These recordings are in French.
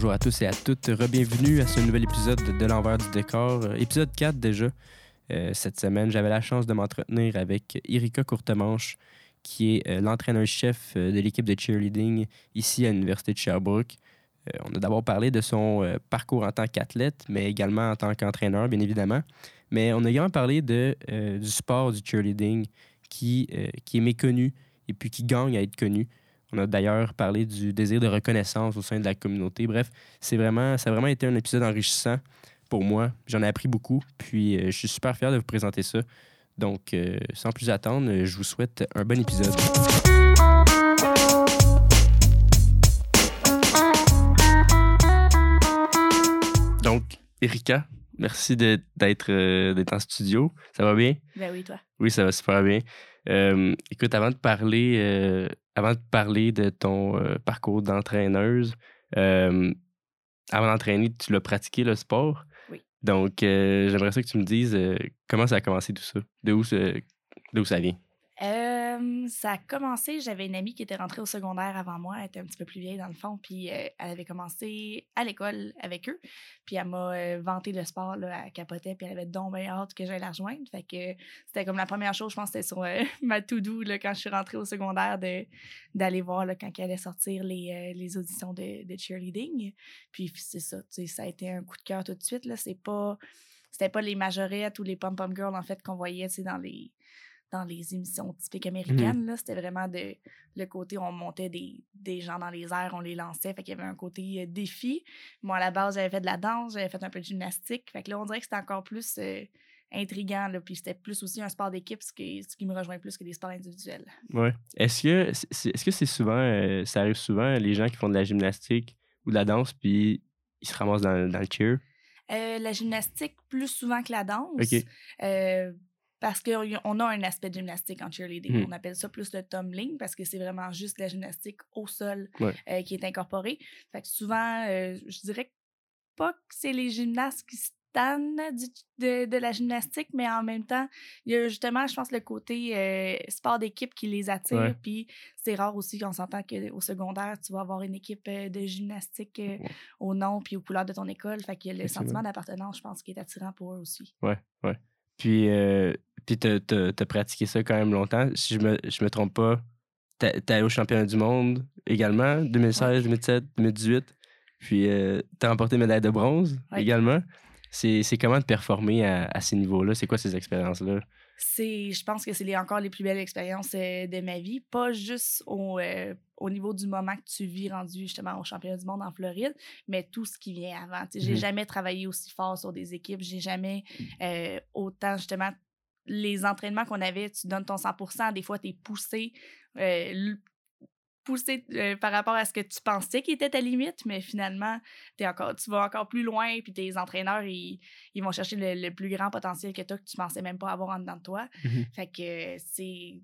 Bonjour à tous et à toutes. Bienvenue à ce nouvel épisode de l'envers du décor. Euh, Épisode 4 déjà. Euh, cette semaine, j'avais la chance de m'entretenir avec Erika Courtemanche, qui est euh, l'entraîneur-chef de l'équipe de cheerleading ici à l'Université de Sherbrooke. On a d'abord parlé de son parcours en tant qu'athlète, mais également en tant qu'entraîneur, bien évidemment. Mais on a également parlé de, du sport du cheerleading qui, qui est méconnu et puis qui gagne à être connu. On a d'ailleurs parlé du désir de reconnaissance au sein de la communauté. Bref, c'est vraiment, ça a vraiment été un épisode enrichissant pour moi. J'en ai appris beaucoup, puis euh, je suis super fier de vous présenter ça. Donc, euh, sans plus attendre, euh, je vous souhaite un bon épisode. Donc, Erika, merci d'être euh, en studio. Ça va bien? Ben oui, toi. Oui, ça va super bien. Écoute, avant de parler, avant de parler de ton euh, parcours d'entraîneuse, euh, avant d'entraîner, tu l'as pratiqué le sport. Oui. Donc, euh, j'aimerais ça que tu me dises euh, comment ça a commencé tout ça, de où, ce- d'où ça vient? Ça a commencé, j'avais une amie qui était rentrée au secondaire avant moi, elle était un petit peu plus vieille dans le fond, puis euh, elle avait commencé à l'école avec eux, puis elle m'a euh, vanté le sport, là, elle capotait, puis elle avait donc bien hâte que j'aille la rejoindre, fait que c'était comme la première chose, je pense, c'était sur euh, ma to-do, quand je suis rentrée au secondaire, d'aller voir, là, quand elle allait sortir les, les auditions de, de cheerleading, puis c'est ça, ça a été un coup de cœur tout de suite, là, c'est pas... C'était pas les majorettes ou les pom-pom girls, en fait, qu'on voyait, dans les dans les émissions typiques américaines. là. C'était vraiment de, le côté où on montait des, des gens dans les airs, on les lançait. Fait qu'il y avait un côté euh, défi. Moi, à la base, j'avais fait de la danse, j'avais fait un peu de gymnastique. Fait que là, on dirait que c'était encore plus euh, intriguant. Là, puis c'était plus aussi un sport d'équipe, ce qui, ce qui me rejoint plus que des sports individuels. Ouais. Est-ce que c'est, que c'est souvent, euh, ça arrive souvent, les gens qui font de la gymnastique ou de la danse, puis ils se ramassent dans, dans le cheer? Euh, la gymnastique, plus souvent que la danse. Euh, parce qu'on a un aspect de gymnastique en cheerleading. Mhm. On appelle ça plus le tumbling parce que c'est vraiment juste la gymnastique au sol Ouais. euh, qui est incorporée. Fait que souvent, euh, je dirais pas que c'est les gymnastes qui se tannent du- de, de la gymnastique, mais en même temps, il y a justement, je pense, le côté euh, sport d'équipe qui les attire. Ouais. Puis c'est rare aussi qu'on s'entend qu'au secondaire, tu vas avoir une équipe euh, de gymnastique Ouais. au nom puis aux couleurs de ton école. Fait qu'il y a le sentiment d'appartenance, je pense, qui est attirant pour eux aussi. Ouais, ouais. Puis, euh, puis t'as, t'as- t'as pratiqué ça quand même longtemps. Si je me, je me trompe pas, t'es allé au championnat du monde également, 2016, 2017, 2018. Puis euh, t'as remporté médaille de bronze Ouais. également. C'est, c'est comment de performer à, à ces niveaux-là? C'est quoi ces expériences-là? c'est je pense que c'est les, encore les plus belles expériences euh, de ma vie pas juste au, euh, au niveau du moment que tu vis rendu justement au championnat du monde en Floride mais tout ce qui vient avant j'ai Mhm. jamais travaillé aussi fort sur des équipes j'ai jamais euh, autant justement les entraînements qu'on avait tu donnes ton 100% des fois tu es poussé euh, poussé euh, par rapport à ce que tu pensais qui était ta limite, mais finalement, es encore, tu vas encore plus loin, puis tes entraîneurs, ils, ils vont chercher le, le plus grand potentiel que as, que tu pensais même pas avoir en dedans de toi. Mhm. Fait que c'est.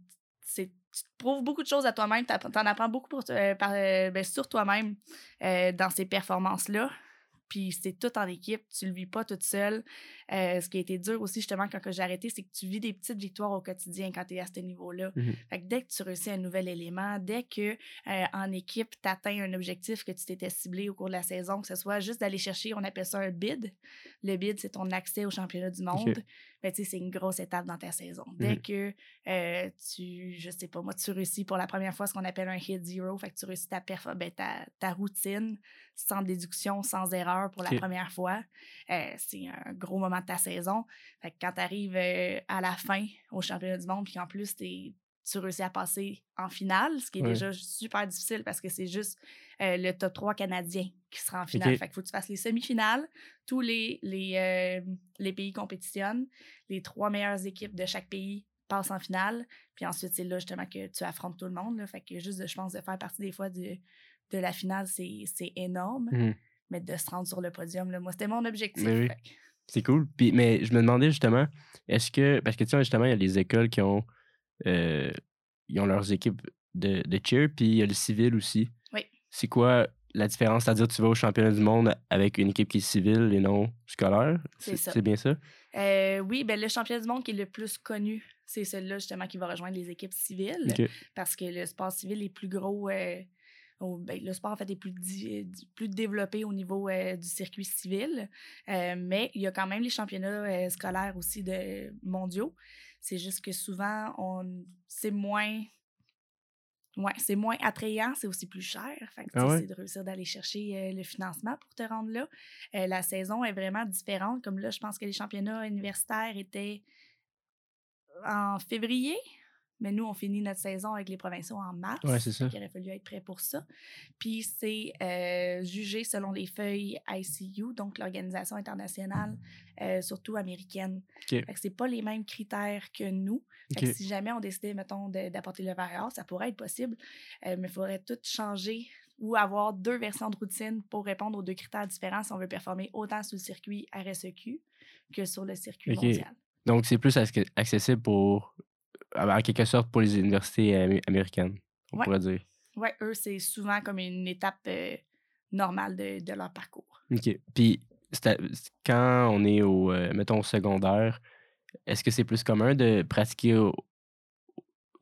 Tu te prouves beaucoup de choses à toi-même, tu en apprends beaucoup pour, euh, par, euh, ben, sur toi-même euh, dans ces performances-là. Puis c'est tout en équipe, tu le vis pas toute seule. Ce qui a été dur aussi, justement, quand j'ai arrêté, c'est que tu vis des petites victoires au quotidien quand tu es à ce niveau-là. Fait que dès que tu réussis un nouvel élément, dès que en équipe, tu atteins un objectif que tu t'étais ciblé au cours de la saison, que ce soit juste d'aller chercher, on appelle ça un bid. Le bid, c'est ton accès au championnat du monde. Ben, tu sais, c'est une grosse étape dans ta saison. Dès Mhm. que euh, tu, je sais pas, moi, tu réussis pour la première fois ce qu'on appelle un hit zero, fait que tu réussis ta, ben, ta, ta routine sans déduction, sans erreur pour la première fois, euh, c'est un gros moment de ta saison. Fait que quand tu arrives à la fin au championnat du monde, puis qu'en plus, t'es- tu réussis à passer en finale, ce qui est Ouais. déjà super difficile parce que c'est juste euh, le top 3 canadien qui sera en finale. Ok. Fait qu'il faut que tu fasses les semi-finales. Tous les, les, euh, les pays compétitionnent. Les trois meilleures équipes de chaque pays passent en finale. Puis ensuite, c'est là justement que tu affrontes tout le monde. Là. Fait que juste, de, je pense, de faire partie des fois de, de la finale, c'est énorme. Mhm. Mais de se rendre sur le podium, là, moi, c'était mon objectif. Oui. C'est cool. Puis, mais je me demandais justement, est-ce que. Parce que tu sais, justement, il y a les écoles qui ont. Euh, ils ont leurs équipes de, de cheer, puis il y a le civil aussi. Oui. C'est quoi la différence? C'est-à-dire, tu vas au championnat du monde avec une équipe qui est civile et non scolaire? C'est ça. C'est bien ça? Euh, oui, ben, le championnat du monde qui est le plus connu, c'est celui-là justement qui va rejoindre les équipes civiles. OK. Parce que le sport civil est plus gros. euh, au- ben, le sport, en fait, est plus, di- plus développé au niveau euh, du circuit civil. Euh, mais il y a quand même les championnats euh, scolaires aussi de mondiaux. C'est juste que souvent, on c'est moins. Ouais, c'est moins attrayant, c'est aussi plus cher. Fait Ah ouais? c'est de réussir d'aller chercher euh, le financement pour te rendre là. Euh, la saison est vraiment différente. Comme là, je pense que les championnats universitaires étaient en février, mais nous, on finit notre saison avec les provinciaux en mars. Ouais, c'est ça. Il aurait fallu être prêt pour ça. Puis c'est euh, jugé selon les feuilles ICU, donc l'Organisation internationale, euh, surtout américaine. OK. Fait que c'est pas les mêmes critères que nous. Fait que si jamais on décidait, mettons, de- d'apporter le variable, ça pourrait être possible, euh, mais il faudrait tout changer ou avoir deux versions de routine pour répondre aux deux critères différents si on veut performer autant sur le circuit RSEQ que sur le circuit OK. mondial. Donc, c'est plus ac- accessible pour. En quelque sorte, pour les universités amé- américaines, on Ouais. pourrait dire. Ouais, eux, c'est souvent comme une étape euh, normale de, de leur parcours. OK. Puis, à- quand on est au, euh, mettons, au secondaire, est-ce que c'est plus commun de pratiquer au,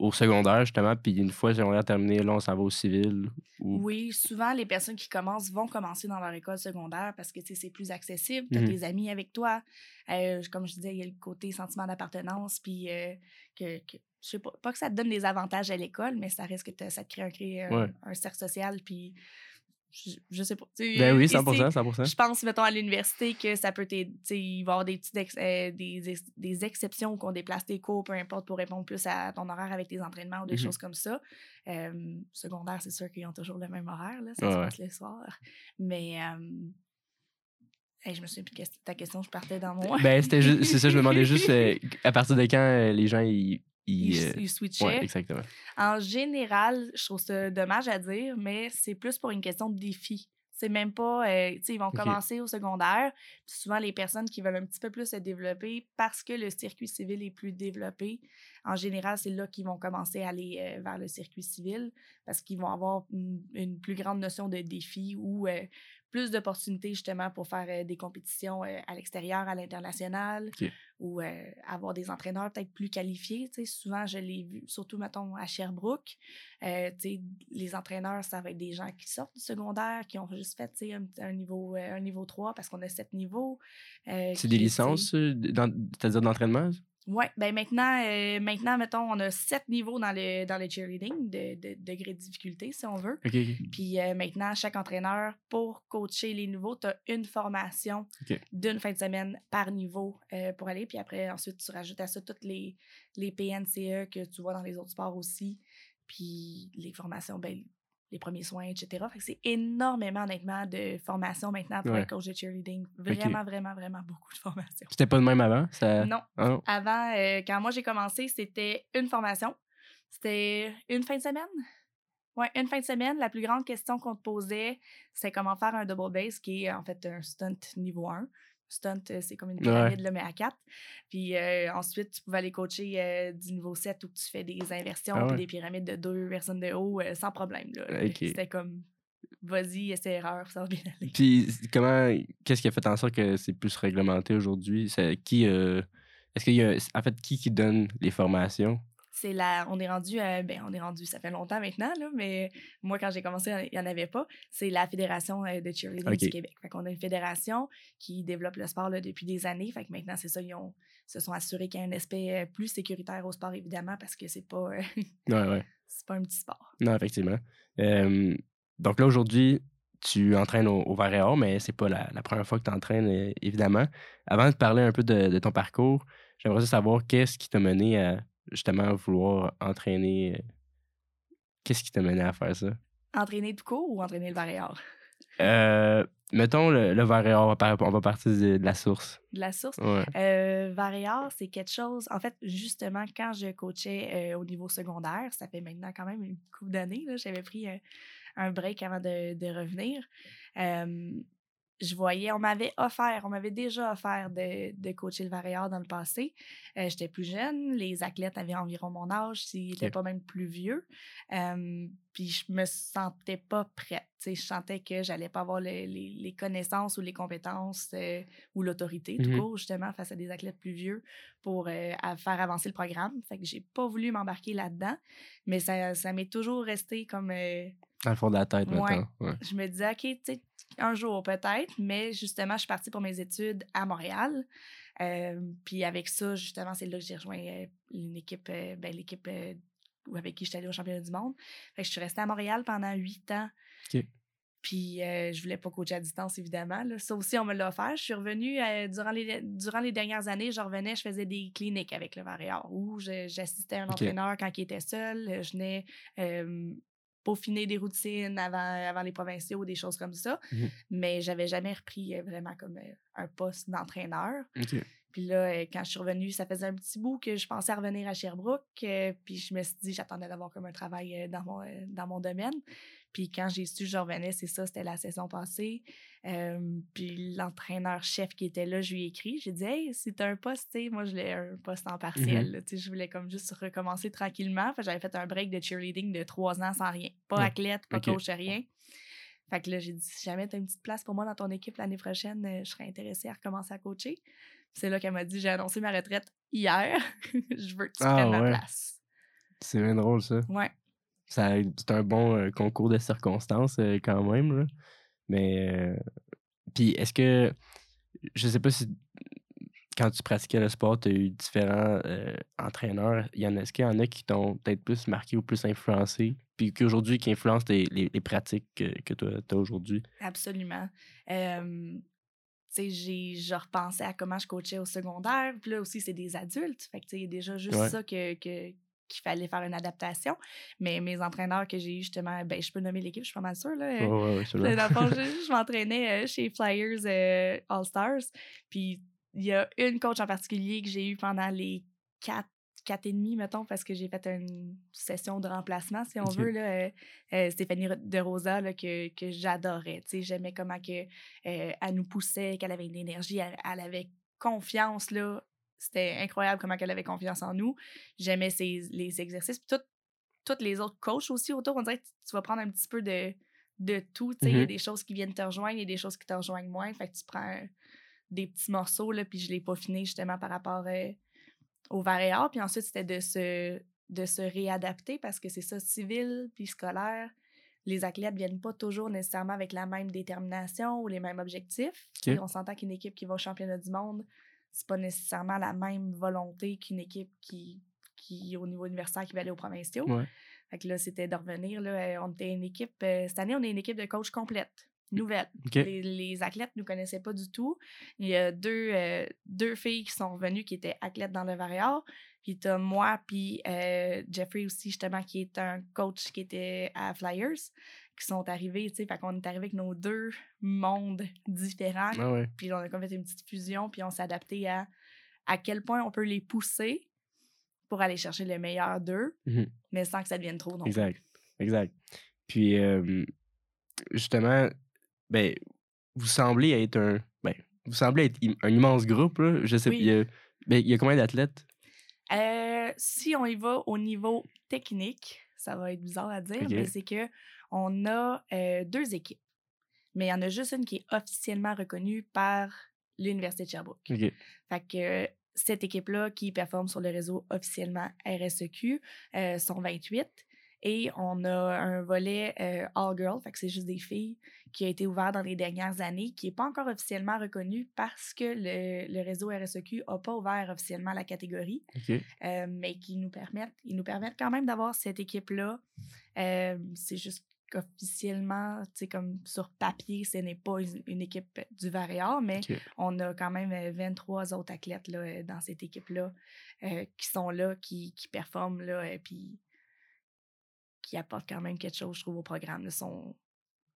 au secondaire, justement, puis une fois le secondaire terminé, là, on s'en va au civil? Ou... Oui, souvent, les personnes qui commencent vont commencer dans leur école secondaire parce que tu sais, c'est plus accessible. Tu as tes amis avec toi. Euh, comme je disais, il y a le côté sentiment d'appartenance. Puis, euh, que, que- je sais pas, pas que ça te donne des avantages à l'école, mais ça risque que ça te crée un, crée un, Ouais. un cercle social. Puis, je, je sais pas. Ben oui, ici, 100%, 100%. Je pense, mettons, à l'université, que ça peut t'aider. Il va y avoir des, petites ex- euh, des, ex- des exceptions qu'on déplace tes cours, peu importe, pour répondre plus à ton horaire avec tes entraînements ou des Mhm. choses comme ça. Euh, secondaire, c'est sûr qu'ils ont toujours le même horaire, là, ça Ouais, se passe le soir. Mais euh, hey, je me souviens plus de ta question, je partais dans mon. Ben, c'était c'est ça, je me demandais juste euh, à partir de quand euh, les gens, ils. Ils, ils, euh, ouais, exactement. En général, je trouve ça dommage à dire, mais c'est plus pour une question de défi. C'est même pas, euh, tu sais, ils vont commencer au secondaire. Puis souvent, les personnes qui veulent un petit peu plus se développer parce que le circuit civil est plus développé, en général, c'est là qu'ils vont commencer à aller euh, vers le circuit civil parce qu'ils vont avoir une, une plus grande notion de défi ou euh, plus d'opportunités justement pour faire euh, des compétitions euh, à l'extérieur, à l'international ou euh, avoir des entraîneurs peut-être plus qualifiés. Tu sais, souvent, je l'ai vu, surtout, mettons, à Sherbrooke. Les entraîneurs, ça va être des gens qui sortent du secondaire, qui ont juste fait un, un niveau, un niveau 3 parce qu'on a sept niveaux. C'est des licences, c'est-à-dire d'entraînement? Oui, ben maintenant, euh, maintenant, mettons, on a sept niveaux dans le, dans le cheerleading, de, de degré de difficulté, si on veut. OK, OK. Puis euh, maintenant, chaque entraîneur, pour coacher les niveaux, tu as une formation d'une fin de semaine par niveau euh, pour aller. Puis après, ensuite, tu rajoutes à ça toutes les, les PNCE que tu vois dans les autres sports aussi. Puis les formations, ben, les premiers soins, etc. Fait que c'est énormément, honnêtement, de formations maintenant pour Ouais. être coach de cheerleading. Vraiment, vraiment, vraiment beaucoup de formations. C'était pas de même avant? Ça... Non. Ah. Avant, euh, quand moi j'ai commencé, c'était une formation. C'était une fin de semaine. Ouais, une fin de semaine. La plus grande question qu'on te posait, c'est comment faire un double base, qui est en fait un stunt niveau 1. Stunt, euh, c'est comme une pyramide, là, mais à 4. Puis euh, ensuite, tu pouvais aller coacher euh, du niveau 7 où tu fais des inversions Ah puis des pyramides de deux personnes de haut euh, sans problème. C'était comme, vas-y, essaie-erreur, ça va bien aller. Puis comment, qu'est-ce qui a fait en sorte que c'est plus réglementé aujourd'hui? C'est qui, est-ce qu'il y a, en fait, qui qui donne les formations? C'est la, on est rendu, euh, ben on est rendu, ça fait longtemps maintenant là, mais moi quand j'ai commencé, il n'y en avait pas. C'est la fédération euh, de cheerleading du Ok. Québec. Fait qu'on a une fédération qui développe le sport là, depuis des années. Fait que maintenant c'est ça, ils ont, se sont assurés qu'il y a un aspect euh, plus sécuritaire au sport évidemment parce que c'est pas, Ouais, ouais. c'est pas un petit sport. Non, effectivement. Euh, donc là, aujourd'hui, tu entraînes au, au Vert et Or, mais c'est pas la, la première fois que tu entraînes, évidemment. Avant de parler un peu de, de ton parcours, j'aimerais savoir qu'est-ce qui t'a mené à justement vouloir entraîner. euh, Qu'est-ce qui t'a mené à faire ça? Entraîner tout court ou entraîner le varior? Euh, mettons le, le Vert et Or, on va partir de, de la source. De la source. Ouais. Euh, c'est quelque chose. En fait, justement, quand je coachais euh, au niveau secondaire, ça fait maintenant quand même une couple d'années, j'avais pris un break avant de, de revenir. Je voyais, on m'avait offert, on m'avait déjà offert de, de coacher le Varéor dans le passé. Euh, J'étais plus jeune, les athlètes avaient environ mon âge, s'ils n'étaient Ok. pas même plus vieux. Euh, puis je me sentais pas prête. tu sais, Je sentais que j'allais pas avoir le- les, les connaissances ou les compétences euh, ou l'autorité, tout Mhm. court, justement, face à des athlètes plus vieux pour euh, à faire avancer le programme. Fait que j'ai pas voulu m'embarquer là-dedans, mais ça, ça m'est toujours resté comme. Dans le fond de la tête, Ouais. maintenant. Ouais. je me disais, OK, tu sais, un jour peut-être, mais justement, je suis partie pour mes études à Montréal. Euh, puis avec ça, justement, c'est là que j'ai rejoint euh, une équipe, euh, ben, l'équipe euh, avec qui j'étais allée au championnat du monde. Fait que je suis restée à Montréal pendant huit ans. Puis je voulais pas coacher à distance, évidemment. là. Ça aussi, on me l'a offert. Je suis revenue durant, les, durant les dernières années. Je revenais, je faisais des cliniques avec le Varéor où je- j'assistais un OK. entraîneur quand il était seul. Je venais peaufiner des routines avant, avant les provinciaux, des choses comme ça. Mhm. Mais j'avais jamais repris euh, vraiment comme euh, un poste d'entraîneur. Puis là, euh, quand je suis revenue, ça faisait un petit bout que je pensais à revenir à Sherbrooke. puis je me suis dit, j'attendais d'avoir comme un travail dans, mon, dans mon domaine. Puis quand j'ai su que je revenais, c'est ça, c'était la saison passée. Euh, puis l'entraîneur-chef qui était là, je lui ai écrit. J'ai dit, hey, si t'as un poste, tu sais, moi, je voulais un poste en partiel. là. Tu sais, Je voulais comme juste recommencer tranquillement. Fait J'avais fait un break de cheerleading de trois ans sans rien. Pas Ouais. athlète, pas Ok. coach, rien. Fait que là, j'ai dit, si jamais tu as une petite place pour moi dans ton équipe l'année prochaine, euh, je serais intéressée à recommencer à coacher. C'est là qu'elle m'a dit, j'ai annoncé ma retraite hier. je veux que tu Ah, prennes ouais. ma place. C'est bien drôle, ça. Ouais. C'est un bon euh, concours de circonstances euh, quand même. là. Mais euh, puis est-ce que je sais pas si quand tu pratiquais le sport, tu as eu différents entraîneurs. Est-ce qu'il y en a qui t'ont peut-être plus marqué ou plus influencé? Puis qu'aujourd'hui, qui influencent les, les- les pratiques que, que tu as aujourd'hui? Absolument. J'ai, je repensais à comment je coachais au secondaire. Puis là aussi, c'est des adultes. Fait que, il y a déjà juste Ouais. ça que, que- qu'il fallait faire une adaptation. Mais mes entraîneurs que j'ai eu, justement, ben, je peux nommer l'équipe, je suis pas mal sûre, là. Ouais, ouais, ouais, fond, je, je m'entraînais euh, chez Flyers euh, All-Stars. Puis il y a une coach en particulier que j'ai eu pendant les quatre, quatre et demi, mettons, parce que j'ai fait une session de remplacement, si on veut, là, euh, euh, Stéphanie De Rosa, là, que, que j'adorais. J'aimais comment que, euh, elle nous poussait, qu'elle avait de l'énergie, elle, elle avait confiance, là. C'était incroyable comment elle avait confiance en nous. J'aimais ses, les exercices. Puis tout- tous les autres coachs aussi autour, on dirait que tu vas prendre un petit peu de, de tout. Il y a Mhm. des choses qui viennent te rejoindre, il y a des choses qui te rejoignent moins. Fait que tu prends des petits morceaux, là, puis je l'ai peaufiné justement par rapport euh, au Varéor. Puis ensuite, c'était de se, de se réadapter parce que c'est ça, civil puis scolaire. Les athlètes viennent pas toujours nécessairement avec la même détermination ou les mêmes objectifs. On s'entend qu'une équipe qui va au championnat du monde, c'est pas nécessairement la même volonté qu'une équipe qui, qui, au niveau universitaire, qui va aller aux provinciaux. Ouais. Fait que là, c'était de revenir. Là, euh, on était une équipe. euh, cette année, on est une équipe de coach complète, nouvelle. Les, les athlètes ne nous connaissaient pas du tout. Il y a deux, euh, deux filles qui sont revenues qui étaient athlètes dans le Varéor. Puis t'as moi, puis euh, Jeffrey aussi, justement, qui est un coach qui était à Flyers, qui sont arrivés, tu sais. Fait qu'on est arrivé avec nos deux mondes différents. Ah ouais. Puis on a comme fait une petite fusion, puis on s'est adapté à à quel point on peut les pousser pour aller chercher le meilleur d'eux, Mhm. mais sans que ça devienne trop non plus. Exact. Exact. Puis, euh, justement, ben, vous semblez être un. Ben, vous semblez être un immense groupe, là. Je sais Oui. il y a- ben, il y a combien d'athlètes? Euh, si on y va au niveau technique, ça va être bizarre à dire, mais c'est que on a euh, deux équipes. Mais il y en a juste une qui est officiellement reconnue par l'Université de Sherbrooke. OK. Fait que euh, cette équipe-là qui performe sur le réseau officiellement RSEQ euh, sont 28. Et on a un volet euh, All Girl, fait que c'est juste des filles, qui a été ouvert dans les dernières années, qui n'est pas encore officiellement reconnu parce que le, le réseau RSEQ n'a pas ouvert officiellement la catégorie, euh, mais qui nous permettent, ils nous permettent quand même d'avoir cette équipe-là. Euh, c'est juste sais, comme sur papier, ce n'est pas une, équipe du Varéor, mais on a quand même euh, 23 autres athlètes là, euh, dans cette équipe-là euh, qui sont là, qui, qui performent, là, et puis qui apportent quand même quelque chose, je trouve, au programme. Là, sont,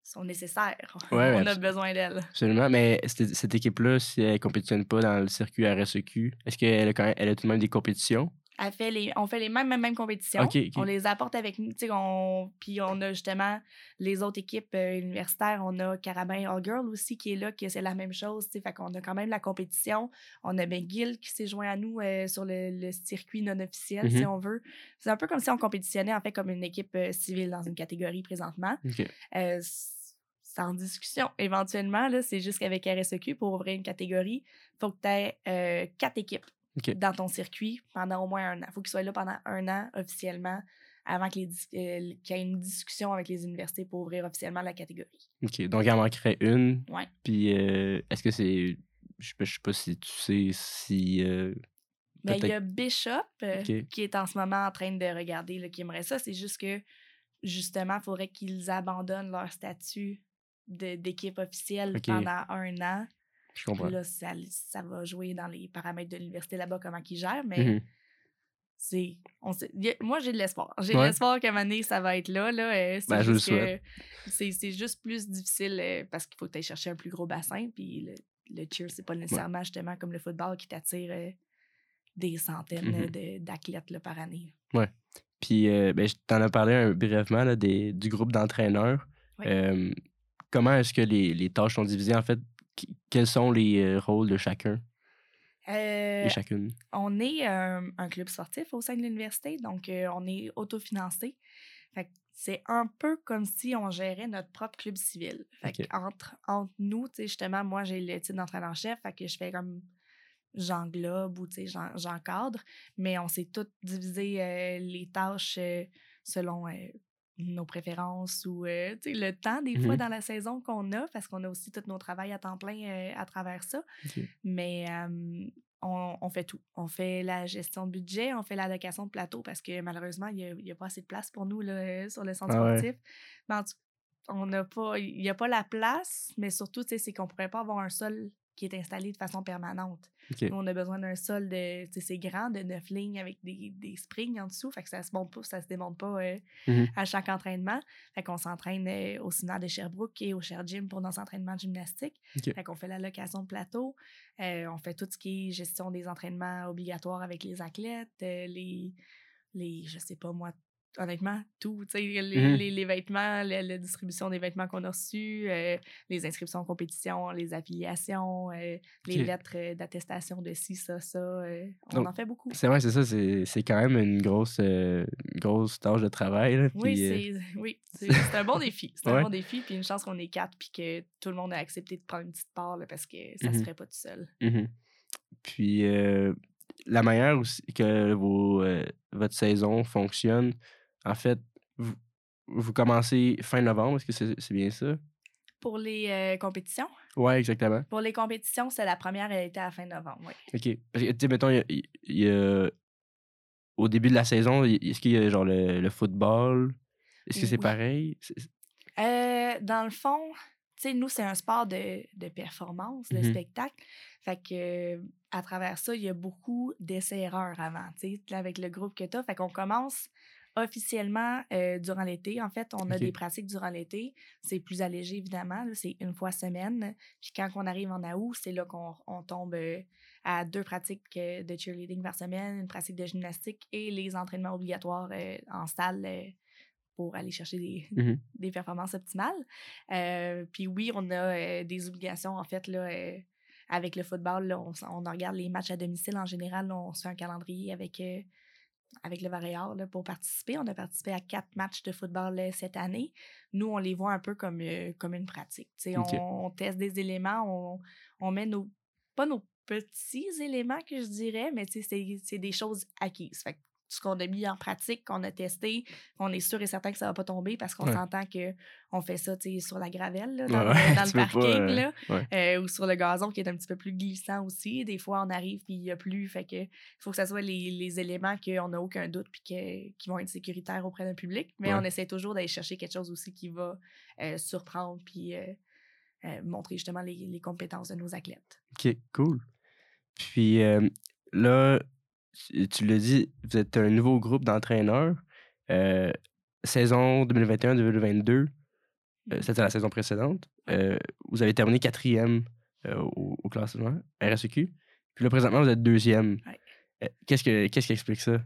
sont nécessaires. Ouais, on a besoin d'elles. Absolument. Mais cette, cette équipe-là, si elle ne compétitionne pas dans le circuit RSEQ, est-ce qu'elle a, quand même, elle a tout de même des compétitions? Elle fait les, on fait les mêmes, mêmes, mêmes compétitions. On les apporte avec nous. On, puis on a justement les autres équipes euh, universitaires. On a Carabin All Girl aussi qui est là, que c'est la même chose. Fait qu'on a quand même la compétition. On a McGill qui s'est joint à nous euh, sur le, le circuit non officiel, si Mhm. on veut. C'est un peu comme si on compétitionnait en fait comme une équipe euh, civile dans une catégorie présentement. OK. C- c'est en discussion. Éventuellement, c'est juste qu'avec RSEQ, pour ouvrir une catégorie, il faut que tu aies quatre équipes Dans ton circuit pendant au moins un an. Il faut qu'ils soient là pendant un an officiellement avant euh, qu'il y ait une discussion avec les universités pour ouvrir officiellement la catégorie. OK. Donc, il en manquerait une. Ouais. Puis, euh, est-ce que c'est. Je je sais pas si tu sais si. euh, Mais il y a Bishop qui est en ce moment en train de regarder, là, qui aimerait ça. C'est juste que, justement, il faudrait qu'ils abandonnent leur statut d'équipe officielle pendant un an. Je Puis comprends. là, ça, ça va jouer dans les paramètres de l'université là-bas, comment ils gèrent. Mais c'est. on sait- y a- moi, j'ai de l'espoir. J'ai Ouais. de l'espoir qu'à un moment donné, ça va être là. là euh, c'est Ben, je le souhaite. c'est c'est juste plus difficile euh, parce qu'il faut que tu ailles chercher un plus gros bassin. Puis le, le cheer, c'est pas nécessairement justement comme le football qui t'attire euh, des centaines de- d'athlètes par année. Puis, euh, ben, je t'en ai parlé un- brièvement là, des, du groupe d'entraîneurs. Euh, comment est-ce que les, les tâches sont divisées? En fait, quels sont les euh, rôles de chacun? Euh, et chacune? on est euh, un club sportif au sein de l'université, donc euh, on est autofinancé. C'est un peu comme si on gérait notre propre club civil. Fait entre, entre nous, justement, moi, j'ai le titre d'entraîneur-chef, fait que je fais comme j'englobe ou, j'encadre, mais on s'est toutes divisé euh, les tâches euh, selon euh, nos préférences ou, euh, le temps, des fois, Mhm. dans la saison qu'on a, parce qu'on a aussi tout nos travails à temps plein euh, à travers ça. Mais euh, on, on fait tout. On fait la gestion de budget, on fait l'allocation de plateau parce que malheureusement, il n'y a, pas assez de place pour nous là, sur le centre Ah ouais. sportif. Mais en tout- on n'a pas, il n'y a pas la place, mais surtout, c'est qu'on ne pourrait pas avoir un sol qui est installé de façon permanente. OK. Nous, on a besoin d'un sol de, tu sais, c'est grand, de neuf lignes avec des, des springs en dessous, fait que ça se monte pas, ça se démonte pas euh, Mhm. à chaque entraînement. Fait qu'on s'entraîne euh, au Sénat de Sherbrooke et au Cher Gym pour nos entraînements de gymnastique. Fait qu'on fait la location de plateau, euh, on fait tout ce qui est gestion des entraînements obligatoires avec les athlètes, les, les, je sais pas moi, honnêtement, tout, les, Mhm. les, les vêtements, la, la distribution des vêtements qu'on a reçus, euh, les inscriptions en compétition, les affiliations, euh, les lettres d'attestation de ci, ça, ça. euh, on Donc, en fait beaucoup. C'est vrai, c'est ça. C'est quand même une grosse, grosse tâche de travail. là, Oui, puis, c'est oui, un bon défi. C'est Ouais. un bon défi, puis une chance qu'on est quatre, puis que tout le monde a accepté de prendre une petite part, là, parce que ça se Mhm. ferait pas tout seul. Mhm. Puis la manière aussi que vos, votre saison fonctionne, en fait, vous, vous commencez fin novembre, est-ce que c'est c'est bien ça? Pour les euh, compétitions, Ouais, exactement. pour les compétitions, c'est la première, elle était à la fin novembre, oui. OK. Parce que, tu sais, mettons, il y a- il y a- au début de la saison, il- est-ce qu'il y a genre le, le football? Est-ce que c'est Oui. pareil? C'est- Euh, dans le fond, tu sais, nous, c'est un sport de, de performance, de Mhm. spectacle. Fait que euh, à travers ça, il y a beaucoup d'essais-erreurs avant, tu sais, avec le groupe que tu as. Fait qu'on commence officiellement euh, durant l'été. En fait, on a des pratiques durant l'été. C'est plus allégé, évidemment. C'est une fois semaine. Puis quand on arrive en août, c'est là qu'on on tombe euh, à deux pratiques euh, de cheerleading par semaine, une pratique de gymnastique et les entraînements obligatoires en salle pour aller chercher des, Mhm. des performances optimales. Puis oui, on a des obligations, en fait, là, avec le football. là, on, on regarde les matchs à domicile en général. là, on se fait un calendrier avec, euh, avec le Varéor là, pour participer. On a participé à quatre matchs de football cette année. Nous, on les voit un peu comme, euh, comme une pratique. Tu sais, Ok. on, on teste des éléments, on, on met nos, pas nos petits éléments que je dirais, mais c'est- des choses acquises. Fait que tout ce qu'on a mis en pratique, qu'on a testé, on est sûr et certain que ça va pas tomber parce qu'on s'entend que on fait ça sur la gravelle, là, Ouais, dans, le- dans pas, parking, euh, là, ouais. euh, ou sur le gazon qui est un petit peu plus glissant aussi. Des fois, on arrive puis il n'y a plus. Fait que il faut que ça soit les, les éléments qu'on n'a aucun doute puis que- qui vont être sécuritaires auprès d'un public. Mais on essaie toujours d'aller chercher quelque chose aussi qui va euh, surprendre puis euh, euh, montrer justement les, les compétences de nos athlètes. OK, cool. Puis euh, là, tu l'as dit, vous êtes un nouveau groupe d'entraîneurs. Euh, saison 2021-2022, euh, Mhm. c'était la saison précédente. Euh, vous avez terminé quatrième au, au classement RSEQ. Puis là, présentement, vous êtes deuxième. Ouais. Qu'est-ce, que, qu'est-ce qui explique ça?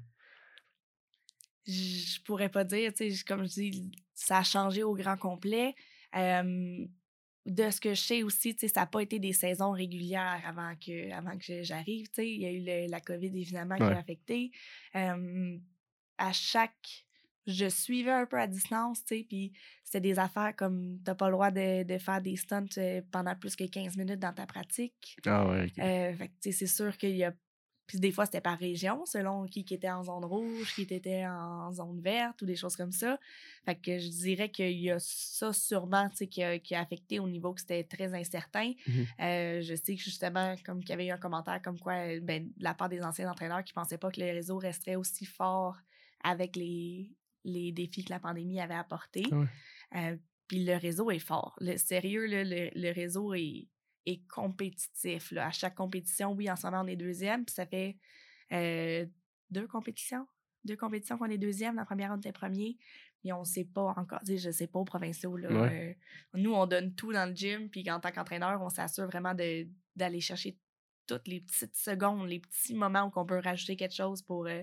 je pourrais pas dire, tu sais, comme je dis, ça a changé au grand complet. De ce que je sais aussi, tu sais, ça n'a pas été des saisons régulières avant que, avant que j'arrive. Tu sais, il y a eu le- la COVID, évidemment, qui Ouais. a affecté. Euh, à chaque... Je suivais un peu à distance, tu sais, puis c'était des affaires comme t'as pas le droit de, de faire des stunts pendant plus que 15 minutes dans ta pratique. Ah ouais, ok. Euh, fait que, tu sais, c'est sûr qu'il y a. Puis des fois, c'était par région, selon qui, qui était en zone rouge, qui était en zone verte ou des choses comme ça. Fait que je dirais qu'il y a ça sûrement, tu sais, qui a, qui a affecté au niveau que c'était très incertain. Mhm. Euh, je sais que justement, comme qu'il y avait eu un commentaire comme quoi, euh, ben, de la part des anciens entraîneurs qui pensaient pas que le réseau resterait aussi fort avec les, les défis que la pandémie avait apportés. Ah ouais. Euh, puis le réseau est fort. Le, sérieux, le, le réseau est, est compétitif. Là. À chaque compétition, oui, en ce moment, on est deuxième. Puis ça fait euh, deux compétitions. Deux compétitions qu'on est deuxième. La première, on était premier. Et on ne sait pas encore. Je ne sais pas aux provinciaux. Là, Ouais. euh, nous, on donne tout dans le gym. Puis en tant qu'entraîneur, on s'assure vraiment d'aller chercher toutes les petites secondes, les petits moments où on peut rajouter quelque chose pour, euh,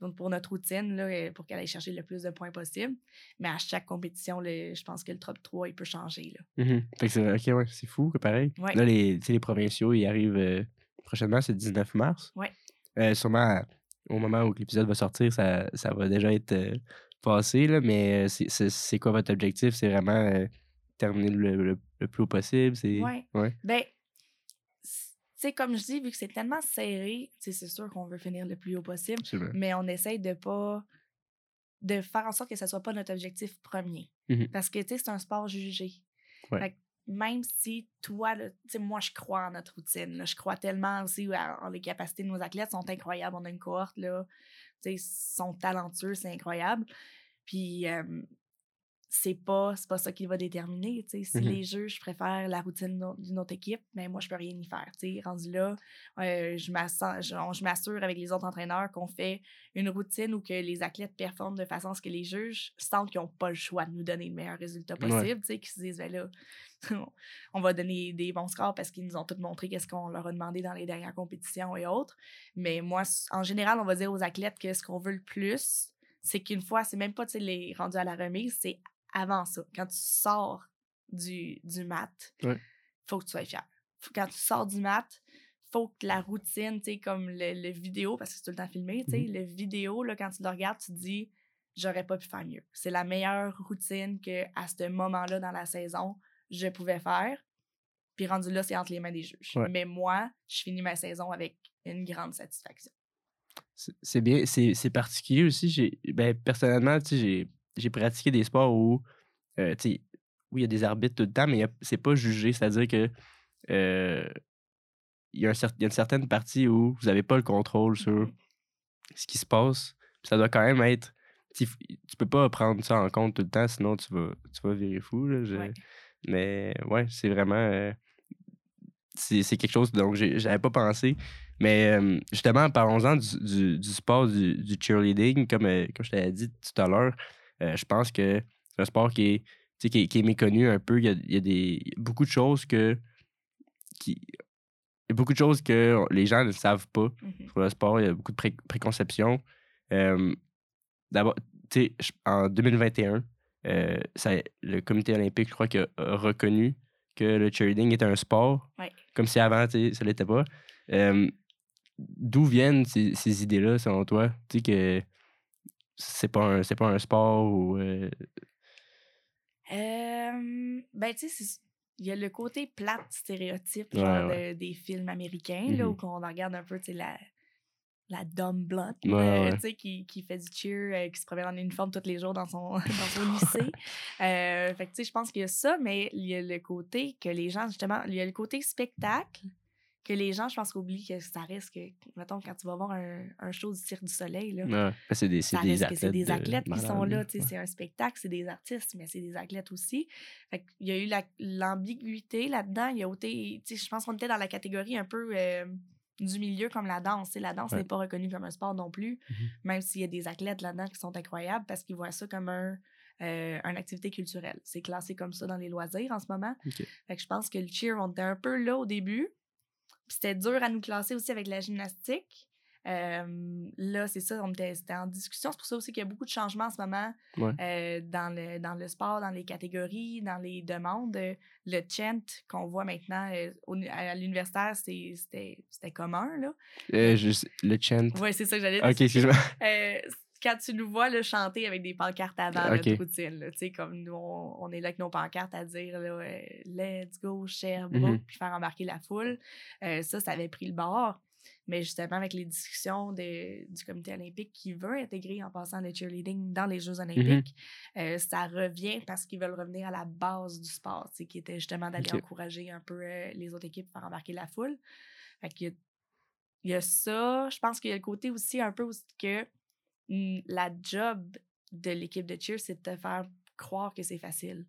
donc, pour notre routine, là, euh, pour qu'elle aille chercher le plus de points possible. Mais à chaque compétition, le- je pense que le top 3, il peut changer. Là. Mhm. Fait que c'est ok, ouais, c'est fou, que pareil. Ouais. Là, les, les provinciaux, ils arrivent euh, prochainement, c'est le 19 mars. Euh, sûrement, au moment où l'épisode va sortir, ça, ça va déjà être euh, passé, là, mais c'est- quoi votre objectif? C'est vraiment terminer le, le- le plus haut possible? C'est... Ouais. Ben, sais, comme je dis, vu que c'est tellement serré, c'est sûr qu'on veut finir le plus haut possible, Absolument. mais on essaye de pas. de faire en sorte que ce soit pas notre objectif premier. Mhm. Parce que, tu sais, c'est un sport jugé. Ouais. Fait que même si toi, tu sais, moi, je crois en notre routine. là. je crois tellement aussi en les capacités de nos athlètes. sont incroyables. On a une cohorte, là. Tu sais, sont talentueux, c'est incroyable. Puis, euh, c'est pas, pas ça qui va déterminer. Si Mhm. les juges préfèrent la routine d'une autre équipe, mais moi, je peux rien y faire. tu sais. Rendu là, euh, je m'assure- je je avec les autres entraîneurs qu'on fait une routine où que les athlètes performent de façon à ce que les juges sentent qu'ils n'ont pas le choix de nous donner le meilleur résultat Ouais. possible. tu sais, Qu'ils se disent, ben là, on va donner des bons scores parce qu'ils nous ont tous montré qu'est-ce qu'on leur a demandé dans les dernières compétitions et autres. Mais moi, en général, on va dire aux athlètes que ce qu'on veut le plus, c'est qu'une fois, c'est même pas les rendus à la remise, c'est avant ça. Quand tu sors du, du mat, Ouais. faut que tu sois fier. Quand tu sors du mat, faut que la routine, tu sais, comme le, le vidéo, parce que c'est tout le temps filmé, tu sais, Mhm. le vidéo, là, quand tu le regardes, tu te dis, j'aurais pas pu faire mieux. C'est la meilleure routine que à ce moment-là dans la saison, je pouvais faire. Puis rendu là, c'est entre les mains des juges. Ouais. Mais moi, je finis ma saison avec une grande satisfaction. C'est- bien, c'est particulier aussi. Ben, personnellement, tu sais, j'ai, j'ai pratiqué des sports où, euh, tu sais, oui, il y a des arbitres tout le temps, mais c'est pas jugé. C'est-à-dire que euh, il y, a un il y a une certaine partie où vous n'avez pas le contrôle sur Mhm. ce qui se passe. Ça doit quand même être. Tu peux pas prendre ça en compte tout le temps, sinon tu vas, tu vas virer fou. là, je- Ouais. Mais ouais, c'est vraiment. euh, c'est c'est quelque chose dont j'avais pas pensé. Mais euh, justement, parlons-en du, du- du sport du, du cheerleading. Comme, comme je t'avais dit tout à l'heure, euh, je pense que c'est un sport qui est, qui est, qui est méconnu un peu. Il y a, il y a des, beaucoup de choses que. Qui, il y a beaucoup de choses que les gens ne savent pas Mhm. sur le sport. Il y a beaucoup de pré- préconceptions. Euh, D'abord, en 2021, euh, ça- le comité olympique, je crois, a a reconnu que le cheerleading était un sport, Ouais. comme si avant, ça l'était pas. Euh, D'où viennent ces, ces idées-là, selon toi? Tu sais que c'est pas un, c'est pas un sport ou. euh, Euh, ben, tu sais, il y a le côté plate stéréotype Ouais, genre ouais. de- des films américains, là, où on regarde un peu, tu sais, la, la dumb blunt, Ouais, euh, tu sais, qui, qui fait du cheer, euh, qui se promène en uniforme tous les jours dans son, dans son lycée. Euh, fait que, tu sais, je pense qu'il y a ça, mais il y a le côté que les gens, justement, il y a le côté spectacle que les gens, je pense, oublient que ça risque, mettons, quand tu vas voir un, un show du Cirque du Soleil, là, ouais. C'est des, c'est ça des reste que athlètes. des de athlètes qui sont là. ouais. C'est un spectacle, c'est des artistes, mais c'est des athlètes aussi. Fait qu'il y a eu la- l'ambiguïté là-dedans. Il y a je pense qu'on était dans la catégorie un peu euh, du milieu comme la danse. tu sais, La danse Ouais. n'est pas reconnue comme un sport non plus, Mhm. même s'il y a des athlètes là-dedans qui sont incroyables parce qu'ils voient ça comme un, euh, une activité culturelle. C'est classé comme ça dans les loisirs en ce moment. Fait que je pense que le cheer, on était un peu là au début. Puis c'était dur à nous classer aussi avec la gymnastique. Euh, là, c'est ça, on était, c'était en discussion. C'est pour ça aussi qu'il y a beaucoup de changements en ce moment Ouais. euh, dans, le, dans le sport, dans les catégories, dans les demandes. Le chant qu'on voit maintenant euh, au- à l'universitaire, c'était, commun. Là. Je- le chant. Ouais, c'est ça que j'allais dire. Ok, excuse-moi. Quand tu nous vois là, chanter avec des pancartes avant Ok. notre routine, tu sais, comme nous, on, on est là avec nos pancartes à dire là, euh, Let's go, Sherbrooke, Mhm. puis faire embarquer la foule. Euh, ça, ça avait pris le bord. Mais justement, avec les discussions de- du comité olympique qui veut intégrer en passant le cheerleading dans les Jeux olympiques, euh, ça revient parce qu'ils veulent revenir à la base du sport, qui était justement d'aller encourager un peu euh, les autres équipes à faire embarquer la foule. Fait qu'il y a il y a ça. Je pense qu'il y a le côté aussi un peu que mm, la job de l'équipe de cheer, c'est de te faire croire que c'est facile.